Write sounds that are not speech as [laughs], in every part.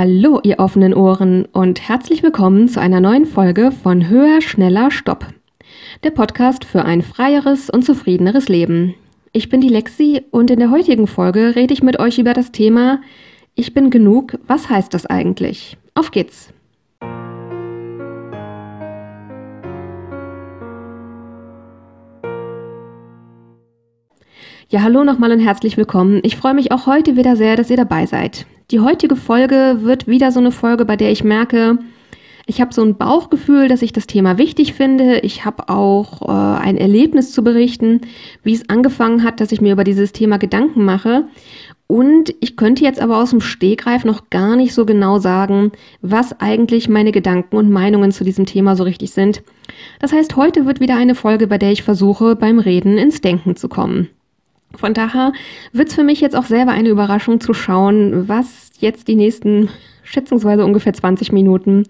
Hallo, ihr offenen Ohren und herzlich willkommen zu einer neuen Folge von Höher, Schneller, Stopp. Der Podcast für ein freieres und zufriedeneres Leben. Ich bin die Lexi und in der heutigen Folge rede ich mit euch über das Thema Ich bin genug, was heißt das eigentlich? Auf geht's! Ja, hallo nochmal und herzlich willkommen. Ich freue mich auch heute wieder sehr, dass ihr dabei seid. Die heutige Folge wird wieder so eine Folge, bei der ich merke, ich habe so ein Bauchgefühl, dass ich das Thema wichtig finde. Ich habe auch äh, ein Erlebnis zu berichten, wie es angefangen hat, dass ich mir über dieses Thema Gedanken mache. Und ich könnte jetzt aber aus dem Stegreif noch gar nicht so genau sagen, was eigentlich meine Gedanken und Meinungen zu diesem Thema so richtig sind. Das heißt, heute wird wieder eine Folge, bei der ich versuche, beim Reden ins Denken zu kommen. Von daher wird es für mich jetzt auch selber eine Überraschung zu schauen, was jetzt die nächsten schätzungsweise ungefähr 20 Minuten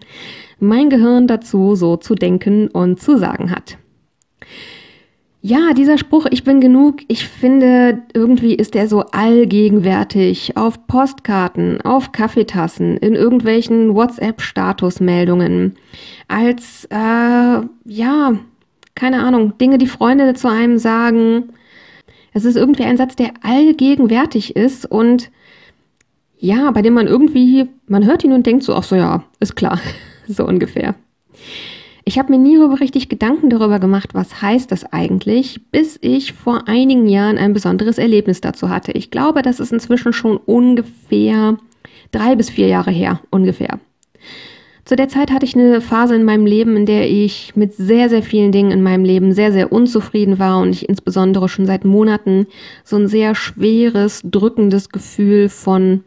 mein Gehirn dazu so zu denken und zu sagen hat. Ja, dieser Spruch, ich bin genug, ich finde, irgendwie ist der so allgegenwärtig auf Postkarten, auf Kaffeetassen, in irgendwelchen WhatsApp-Statusmeldungen, als, äh, ja, keine Ahnung, Dinge, die Freunde zu einem sagen, es ist irgendwie ein Satz, der allgegenwärtig ist und ja, bei dem man irgendwie, man hört ihn und denkt so, ach so, ja, ist klar, [laughs] so ungefähr. Ich habe mir nie so richtig Gedanken darüber gemacht, was heißt das eigentlich, bis ich vor einigen Jahren ein besonderes Erlebnis dazu hatte. Ich glaube, das ist inzwischen schon ungefähr drei bis vier Jahre her, ungefähr. Zu der Zeit hatte ich eine Phase in meinem Leben, in der ich mit sehr, sehr vielen Dingen in meinem Leben sehr, sehr unzufrieden war und ich insbesondere schon seit Monaten so ein sehr schweres, drückendes Gefühl von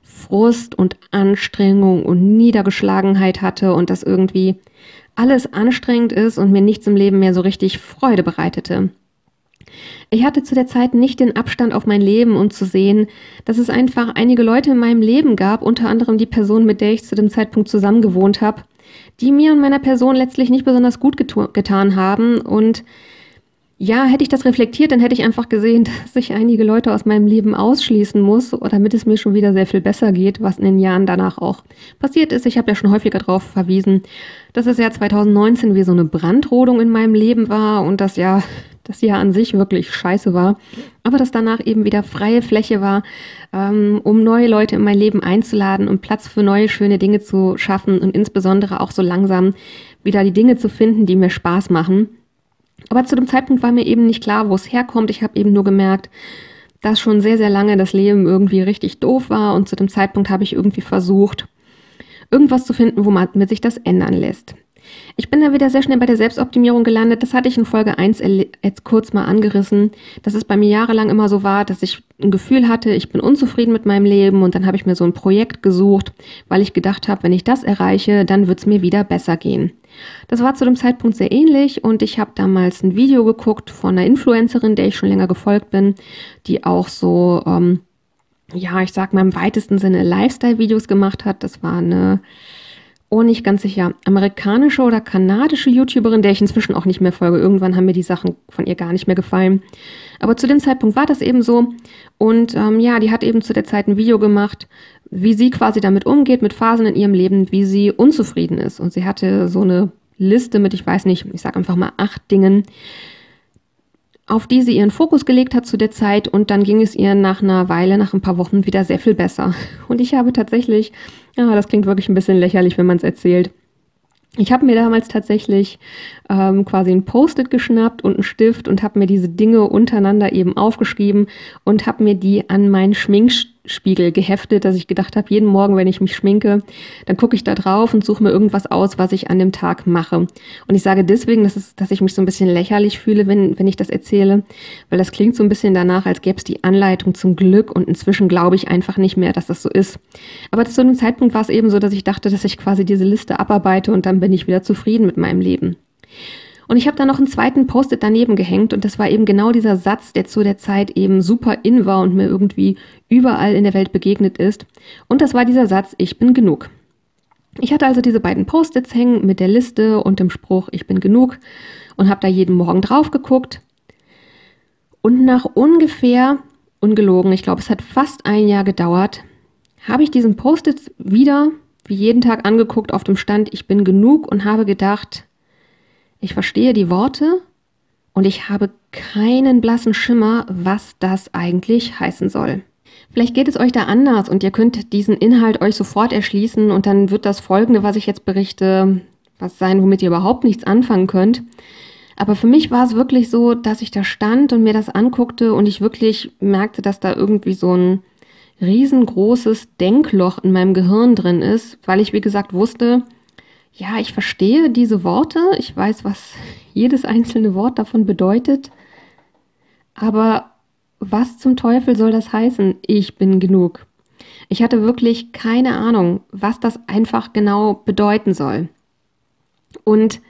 Frust und Anstrengung und Niedergeschlagenheit hatte und das irgendwie alles anstrengend ist und mir nichts im Leben mehr so richtig Freude bereitete. Ich hatte zu der Zeit nicht den Abstand auf mein Leben und zu sehen, dass es einfach einige Leute in meinem Leben gab, unter anderem die Person, mit der ich zu dem Zeitpunkt zusammen gewohnt habe, die mir und meiner Person letztlich nicht besonders gut getan haben und ja, hätte ich das reflektiert, dann hätte ich einfach gesehen, [laughs] dass ich einige Leute aus meinem Leben ausschließen muss, damit es mir schon wieder sehr viel besser geht, was in den Jahren danach auch passiert ist. Ich habe ja schon häufiger darauf verwiesen, dass das Jahr 2019 wie so eine Brandrodung in meinem Leben war und das Jahr, das Jahr an sich wirklich scheiße war, aber dass danach eben wieder freie Fläche war, ähm, um neue Leute in mein Leben einzuladen und Platz für neue schöne Dinge zu schaffen und insbesondere auch so langsam wieder die Dinge zu finden, die mir Spaß machen. Aber zu dem Zeitpunkt war mir eben nicht klar, wo es herkommt. Ich habe eben nur gemerkt, dass schon sehr, sehr lange das Leben irgendwie richtig doof war und zu dem Zeitpunkt habe ich irgendwie versucht, irgendwas zu finden, wo man mit sich das ändern lässt. Ich bin da wieder sehr schnell bei der Selbstoptimierung gelandet. Das hatte ich in Folge 1 jetzt kurz mal angerissen, dass es bei mir jahrelang immer so war, dass ich ein Gefühl hatte, ich bin unzufrieden mit meinem Leben und dann habe ich mir so ein Projekt gesucht, weil ich gedacht habe, wenn ich das erreiche, dann wird es mir wieder besser gehen. Das war zu dem Zeitpunkt sehr ähnlich und ich habe damals ein Video geguckt von einer Influencerin, der ich schon länger gefolgt bin, die auch so, ähm, ja, ich sag mal im weitesten Sinne Lifestyle-Videos gemacht hat. Das war eine oh, nicht ganz sicher, amerikanische oder kanadische YouTuberin, der ich inzwischen auch nicht mehr folge. Irgendwann haben mir die Sachen von ihr gar nicht mehr gefallen. Aber zu dem Zeitpunkt war das eben so. Und ähm, ja, die hat eben zu der Zeit ein Video gemacht, wie sie quasi damit umgeht, mit Phasen in ihrem Leben, wie sie unzufrieden ist. Und sie hatte so eine Liste mit, ich weiß nicht, ich sage einfach mal acht Dingen, auf die sie ihren Fokus gelegt hat zu der Zeit und dann ging es ihr nach einer Weile, nach ein paar Wochen wieder sehr viel besser. [laughs] Und ich habe tatsächlich, ja, das klingt wirklich ein bisschen lächerlich, wenn man es erzählt. Ich habe mir damals tatsächlich ähm, quasi ein Post-it geschnappt und einen Stift und habe mir diese Dinge untereinander eben aufgeschrieben und habe mir die an meinen Schminkspiegel geheftet, dass ich gedacht habe, jeden Morgen, wenn ich mich schminke, dann gucke ich da drauf und suche mir irgendwas aus, was ich an dem Tag mache. Und ich sage deswegen, dass, es, dass ich mich so ein bisschen lächerlich fühle, wenn, wenn ich das erzähle, weil das klingt so ein bisschen danach, als gäbe es die Anleitung zum Glück und inzwischen glaube ich einfach nicht mehr, dass das so ist. Aber zu einem Zeitpunkt war es eben so, dass ich dachte, dass ich quasi diese Liste abarbeite und dann bin ich wieder zufrieden mit meinem Leben. Und ich habe da noch einen zweiten Post-it daneben gehängt und das war eben genau dieser Satz, der zu der Zeit eben super in war und mir irgendwie überall in der Welt begegnet ist. Und das war dieser Satz, ich bin genug. Ich hatte also diese beiden Post-its hängen mit der Liste und dem Spruch, ich bin genug und habe da jeden Morgen drauf geguckt. Und nach ungefähr, ungelogen, ich glaube, es hat fast ein Jahr gedauert, habe ich diesen Post-it wieder wie jeden Tag angeguckt auf dem Stand, ich bin genug und habe gedacht, ich verstehe die Worte und ich habe keinen blassen Schimmer, was das eigentlich heißen soll. Vielleicht geht es euch da anders und ihr könnt diesen Inhalt euch sofort erschließen und dann wird das folgende, was ich jetzt berichte, was sein, womit ihr überhaupt nichts anfangen könnt. Aber für mich war es wirklich so, dass ich da stand und mir das anguckte und ich wirklich merkte, dass da irgendwie so ein riesengroßes Denkloch in meinem Gehirn drin ist, weil ich, wie gesagt, wusste, ja, ich verstehe diese Worte, ich weiß, was [laughs] jedes einzelne Wort davon bedeutet, aber was zum Teufel soll das heißen? Ich bin genug. Ich hatte wirklich keine Ahnung, was das einfach genau bedeuten soll. Und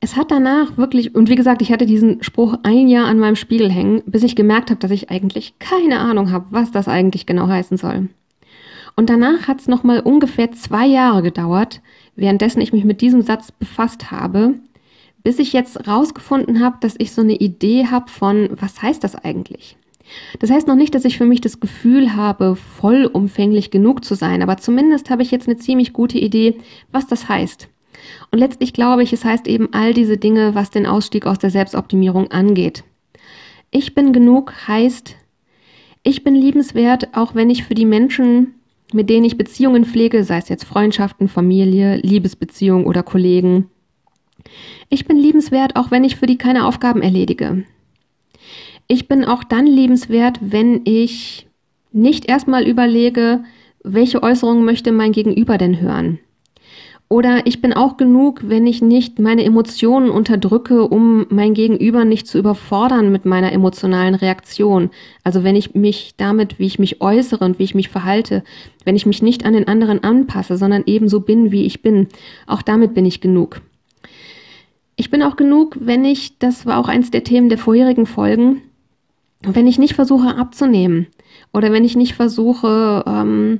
es hat danach wirklich, und wie gesagt, ich hatte diesen Spruch ein Jahr an meinem Spiegel hängen, bis ich gemerkt habe, dass ich eigentlich keine Ahnung habe, was das eigentlich genau heißen soll. Und danach hat es nochmal ungefähr zwei Jahre gedauert, währenddessen ich mich mit diesem Satz befasst habe, bis ich jetzt rausgefunden habe, dass ich so eine Idee habe von, was heißt das eigentlich? Das heißt noch nicht, dass ich für mich das Gefühl habe, vollumfänglich genug zu sein, aber zumindest habe ich jetzt eine ziemlich gute Idee, was das heißt. Und letztlich glaube ich, es heißt eben all diese Dinge, was den Ausstieg aus der Selbstoptimierung angeht. Ich bin genug heißt, ich bin liebenswert, auch wenn ich für die Menschen, mit denen ich Beziehungen pflege, sei es jetzt Freundschaften, Familie, Liebesbeziehung oder Kollegen. Ich bin liebenswert, auch wenn ich für die keine Aufgaben erledige. Ich bin auch dann liebenswert, wenn ich nicht erstmal überlege, welche Äußerungen möchte mein Gegenüber denn hören. Oder ich bin auch genug, wenn ich nicht meine Emotionen unterdrücke, um mein Gegenüber nicht zu überfordern mit meiner emotionalen Reaktion. Also wenn ich mich damit, wie ich mich äußere und wie ich mich verhalte, wenn ich mich nicht an den anderen anpasse, sondern ebenso bin, wie ich bin, auch damit bin ich genug. Ich bin auch genug, wenn ich, das war auch eins der Themen der vorherigen Folgen, wenn ich nicht versuche abzunehmen oder wenn ich nicht versuche, ähm,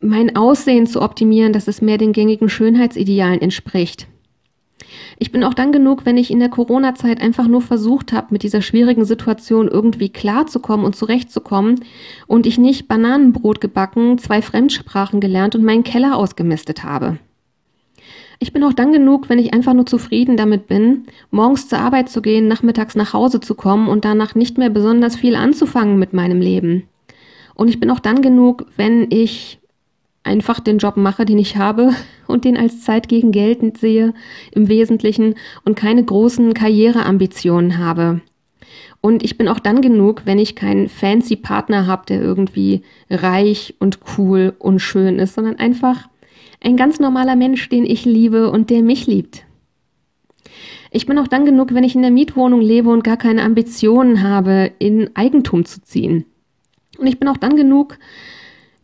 mein Aussehen zu optimieren, dass es mehr den gängigen Schönheitsidealen entspricht. Ich bin auch dann genug, wenn ich in der Corona-Zeit einfach nur versucht habe, mit dieser schwierigen Situation irgendwie klarzukommen und zurechtzukommen und ich nicht Bananenbrot gebacken, zwei Fremdsprachen gelernt und meinen Keller ausgemistet habe. Ich bin auch dann genug, wenn ich einfach nur zufrieden damit bin, morgens zur Arbeit zu gehen, nachmittags nach Hause zu kommen und danach nicht mehr besonders viel anzufangen mit meinem Leben. Und ich bin auch dann genug, wenn ich einfach den Job mache, den ich habe [laughs] und den als Zeit gegen Geld sehe im Wesentlichen und keine großen Karriereambitionen habe. Und ich bin auch dann genug, wenn ich keinen fancy Partner habe, der irgendwie reich und cool und schön ist, sondern einfach ein ganz normaler Mensch, den ich liebe und der mich liebt. Ich bin auch dann genug, wenn ich in der Mietwohnung lebe und gar keine Ambitionen habe, in Eigentum zu ziehen. Und ich bin auch dann genug,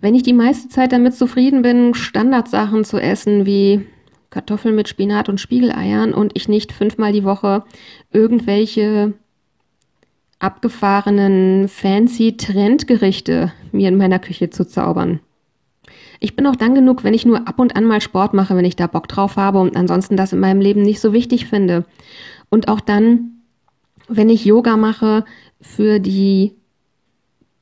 wenn ich die meiste Zeit damit zufrieden bin, Standardsachen zu essen wie Kartoffeln mit Spinat und Spiegeleiern und ich nicht fünfmal die Woche irgendwelche abgefahrenen fancy Trendgerichte mir in meiner Küche zu zaubern. Ich bin auch dann genug, wenn ich nur ab und an mal Sport mache, wenn ich da Bock drauf habe und ansonsten das in meinem Leben nicht so wichtig finde. Und auch dann, wenn ich Yoga mache für die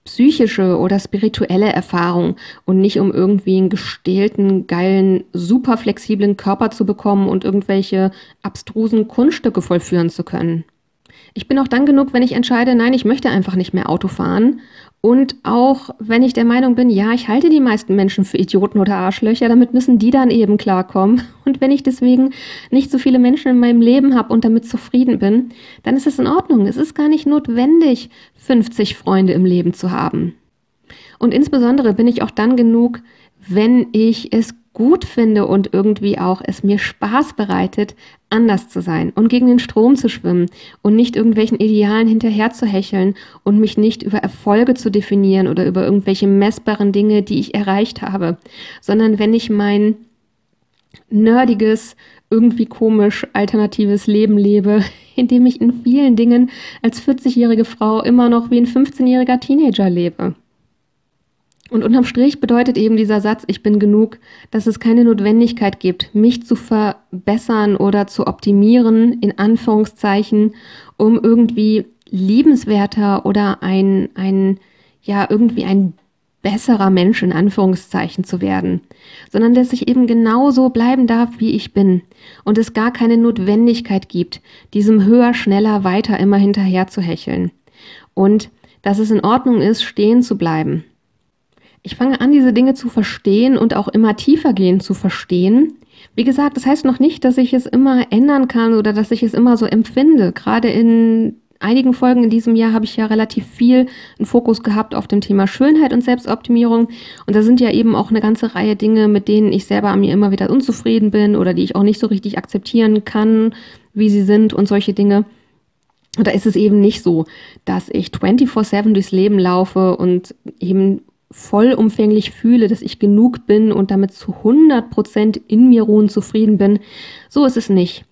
psychische oder spirituelle Erfahrung und nicht um irgendwie einen gestählten, geilen, super flexiblen Körper zu bekommen und irgendwelche abstrusen Kunststücke vollführen zu können. Ich bin auch dann genug, wenn ich entscheide, nein, ich möchte einfach nicht mehr Auto fahren. Und auch wenn ich der Meinung bin, ja, ich halte die meisten Menschen für Idioten oder Arschlöcher, damit müssen die dann eben klarkommen. [laughs] Und wenn ich deswegen nicht so viele Menschen in meinem Leben habe und damit zufrieden bin, dann ist es in Ordnung. Es ist gar nicht notwendig, 50 Freunde im Leben zu haben. Und insbesondere bin ich auch dann genug, wenn ich es gut finde und irgendwie auch es mir Spaß bereitet, anders zu sein und gegen den Strom zu schwimmen und nicht irgendwelchen Idealen hinterher zu hecheln und mich nicht über Erfolge zu definieren oder über irgendwelche messbaren Dinge, die ich erreicht habe, sondern wenn ich mein nerdiges, irgendwie komisch alternatives Leben lebe, [laughs] in dem ich in vielen Dingen als 40-jährige Frau immer noch wie ein 15-jähriger Teenager lebe. Und unterm Strich bedeutet eben dieser Satz, ich bin genug, dass es keine Notwendigkeit gibt, mich zu verbessern oder zu optimieren, in Anführungszeichen, um irgendwie liebenswerter oder ein, ein, ja, irgendwie ein besserer Mensch in Anführungszeichen zu werden, sondern dass ich eben genauso bleiben darf, wie ich bin und es gar keine Notwendigkeit gibt, diesem höher, schneller, weiter immer hinterher zu hecheln. Und dass es in Ordnung ist, stehen zu bleiben. Ich fange an, diese Dinge zu verstehen und auch immer tiefer gehen zu verstehen. Wie gesagt, das heißt noch nicht, dass ich es immer ändern kann oder dass ich es immer so empfinde. Gerade in einigen Folgen in diesem Jahr habe ich ja relativ viel einen Fokus gehabt auf dem Thema Schönheit und Selbstoptimierung. Und da sind ja eben auch eine ganze Reihe Dinge, mit denen ich selber an mir immer wieder unzufrieden bin oder die ich auch nicht so richtig akzeptieren kann, wie sie sind und solche Dinge. Und da ist es eben nicht so, dass ich 24-7 durchs Leben laufe und eben vollumfänglich fühle, dass ich genug bin und damit zu 100 Prozent in mir ruhen zufrieden bin. So ist es nicht.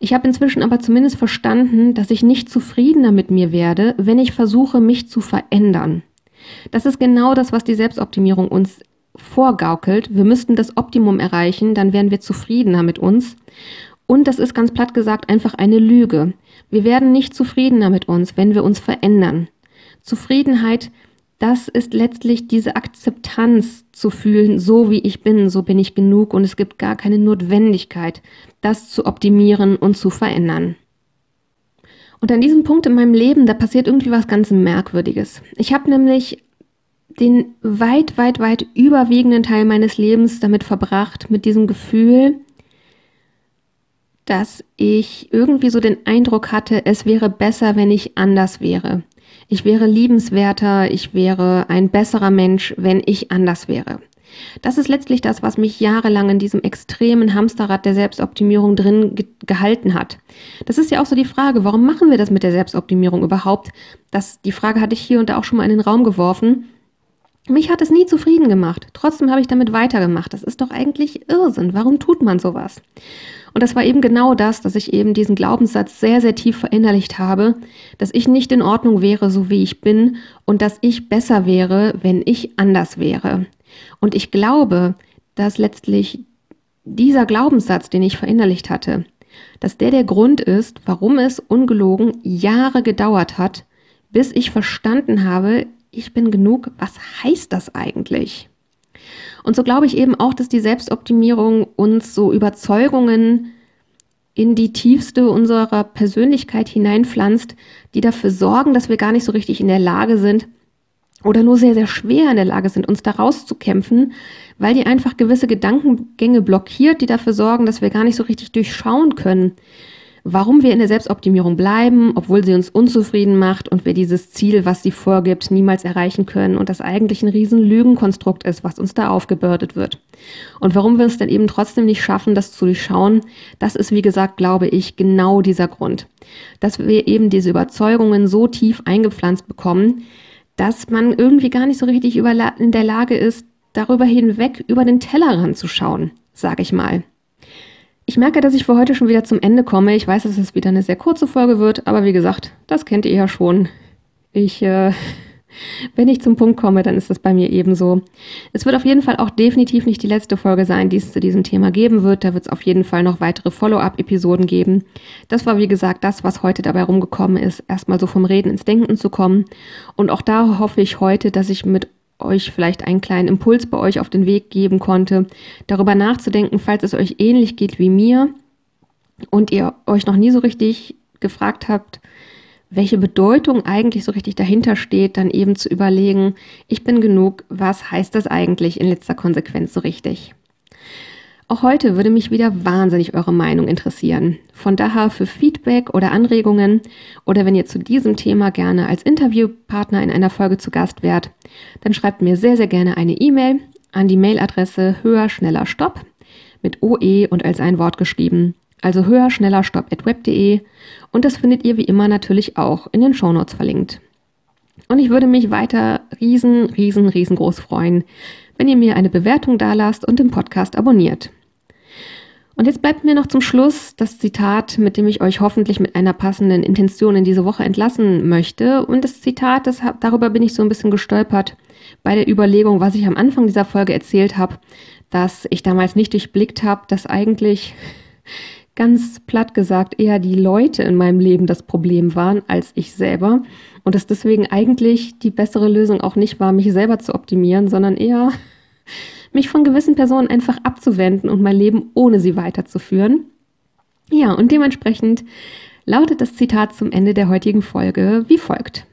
Ich habe inzwischen aber zumindest verstanden, dass ich nicht zufriedener mit mir werde, wenn ich versuche, mich zu verändern. Das ist genau das, was die Selbstoptimierung uns vorgaukelt. Wir müssten das Optimum erreichen, dann wären wir zufriedener mit uns. Und das ist ganz platt gesagt einfach eine Lüge. Wir werden nicht zufriedener mit uns, wenn wir uns verändern. Zufriedenheit das ist letztlich diese Akzeptanz zu fühlen, so wie ich bin, so bin ich genug und es gibt gar keine Notwendigkeit, das zu optimieren und zu verändern. Und an diesem Punkt in meinem Leben, da passiert irgendwie was ganz Merkwürdiges. Ich habe nämlich den weit, weit, weit überwiegenden Teil meines Lebens damit verbracht, mit diesem Gefühl, dass ich irgendwie so den Eindruck hatte, es wäre besser, wenn ich anders wäre. Ich wäre liebenswerter, ich wäre ein besserer Mensch, wenn ich anders wäre. Das ist letztlich das, was mich jahrelang in diesem extremen Hamsterrad der Selbstoptimierung drin ge gehalten hat. Das ist ja auch so die Frage, warum machen wir das mit der Selbstoptimierung überhaupt? Das, die Frage hatte ich hier und da auch schon mal in den Raum geworfen. Mich hat es nie zufrieden gemacht. Trotzdem habe ich damit weitergemacht. Das ist doch eigentlich Irrsinn. Warum tut man sowas? Und das war eben genau das, dass ich eben diesen Glaubenssatz sehr, sehr tief verinnerlicht habe, dass ich nicht in Ordnung wäre, so wie ich bin und dass ich besser wäre, wenn ich anders wäre. Und ich glaube, dass letztlich dieser Glaubenssatz, den ich verinnerlicht hatte, dass der der Grund ist, warum es ungelogen Jahre gedauert hat, bis ich verstanden habe, ich bin genug, was heißt das eigentlich? Und so glaube ich eben auch, dass die Selbstoptimierung uns so Überzeugungen in die tiefste unserer Persönlichkeit hineinpflanzt, die dafür sorgen, dass wir gar nicht so richtig in der Lage sind oder nur sehr, sehr schwer in der Lage sind, uns da rauszukämpfen, weil die einfach gewisse Gedankengänge blockiert, die dafür sorgen, dass wir gar nicht so richtig durchschauen können, warum wir in der Selbstoptimierung bleiben, obwohl sie uns unzufrieden macht und wir dieses Ziel, was sie vorgibt, niemals erreichen können und das eigentlich ein riesen Lügenkonstrukt ist, was uns da aufgebürdet wird. Und warum wir es dann eben trotzdem nicht schaffen, das zu durchschauen, das ist, wie gesagt, glaube ich, genau dieser Grund. Dass wir eben diese Überzeugungen so tief eingepflanzt bekommen, dass man irgendwie gar nicht so richtig in der Lage ist, darüber hinweg über den Tellerrand zu schauen, sage ich mal. Ich merke, dass ich für heute schon wieder zum Ende komme. Ich weiß, dass es wieder eine sehr kurze Folge wird, aber wie gesagt, das kennt ihr ja schon. Ich, äh, [laughs] wenn ich zum Punkt komme, dann ist das bei mir ebenso. Es wird auf jeden Fall auch definitiv nicht die letzte Folge sein, die es zu diesem Thema geben wird. Da wird es auf jeden Fall noch weitere Follow-up-Episoden geben. Das war, wie gesagt, das, was heute dabei rumgekommen ist, erstmal so vom Reden ins Denken zu kommen. Und auch da hoffe ich heute, dass ich mit euch vielleicht einen kleinen Impuls bei euch auf den Weg geben konnte, darüber nachzudenken, falls es euch ähnlich geht wie mir und ihr euch noch nie so richtig gefragt habt, welche Bedeutung eigentlich so richtig dahinter steht, dann eben zu überlegen, ich bin genug, was heißt das eigentlich in letzter Konsequenz so richtig? Auch heute würde mich wieder wahnsinnig eure Meinung interessieren. Von daher für Feedback oder Anregungen oder wenn ihr zu diesem Thema gerne als Interviewpartner in einer Folge zu Gast wärt, dann schreibt mir sehr, sehr gerne eine E-Mail an die Mailadresse höher, schneller, stopp mit OE und als ein Wort geschrieben. Also höher, schneller, stopp at web.de und das findet ihr wie immer natürlich auch in den Shownotes verlinkt. Und ich würde mich weiter riesen, riesen, riesengroß freuen, wenn ihr mir eine Bewertung dalasst und den Podcast abonniert. Und jetzt bleibt mir noch zum Schluss das Zitat, mit dem ich euch hoffentlich mit einer passenden Intention in diese Woche entlassen möchte. Und das Zitat, das, darüber bin ich so ein bisschen gestolpert bei der Überlegung, was ich am Anfang dieser Folge erzählt habe, dass ich damals nicht durchblickt habe, dass eigentlich [laughs] ganz platt gesagt eher die Leute in meinem Leben das Problem waren als ich selber und dass deswegen eigentlich die bessere Lösung auch nicht war, mich selber zu optimieren, sondern eher mich von gewissen Personen einfach abzuwenden und mein Leben ohne sie weiterzuführen. Ja, und dementsprechend lautet das Zitat zum Ende der heutigen Folge wie folgt.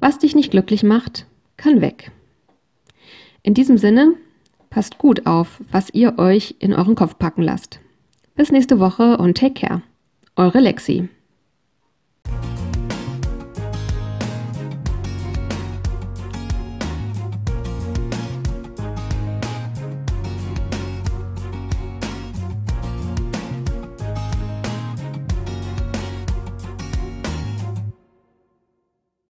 Was dich nicht glücklich macht, kann weg. In diesem Sinne, passt gut auf, was ihr euch in euren Kopf packen lasst. Bis nächste Woche und take care. Eure Lexi.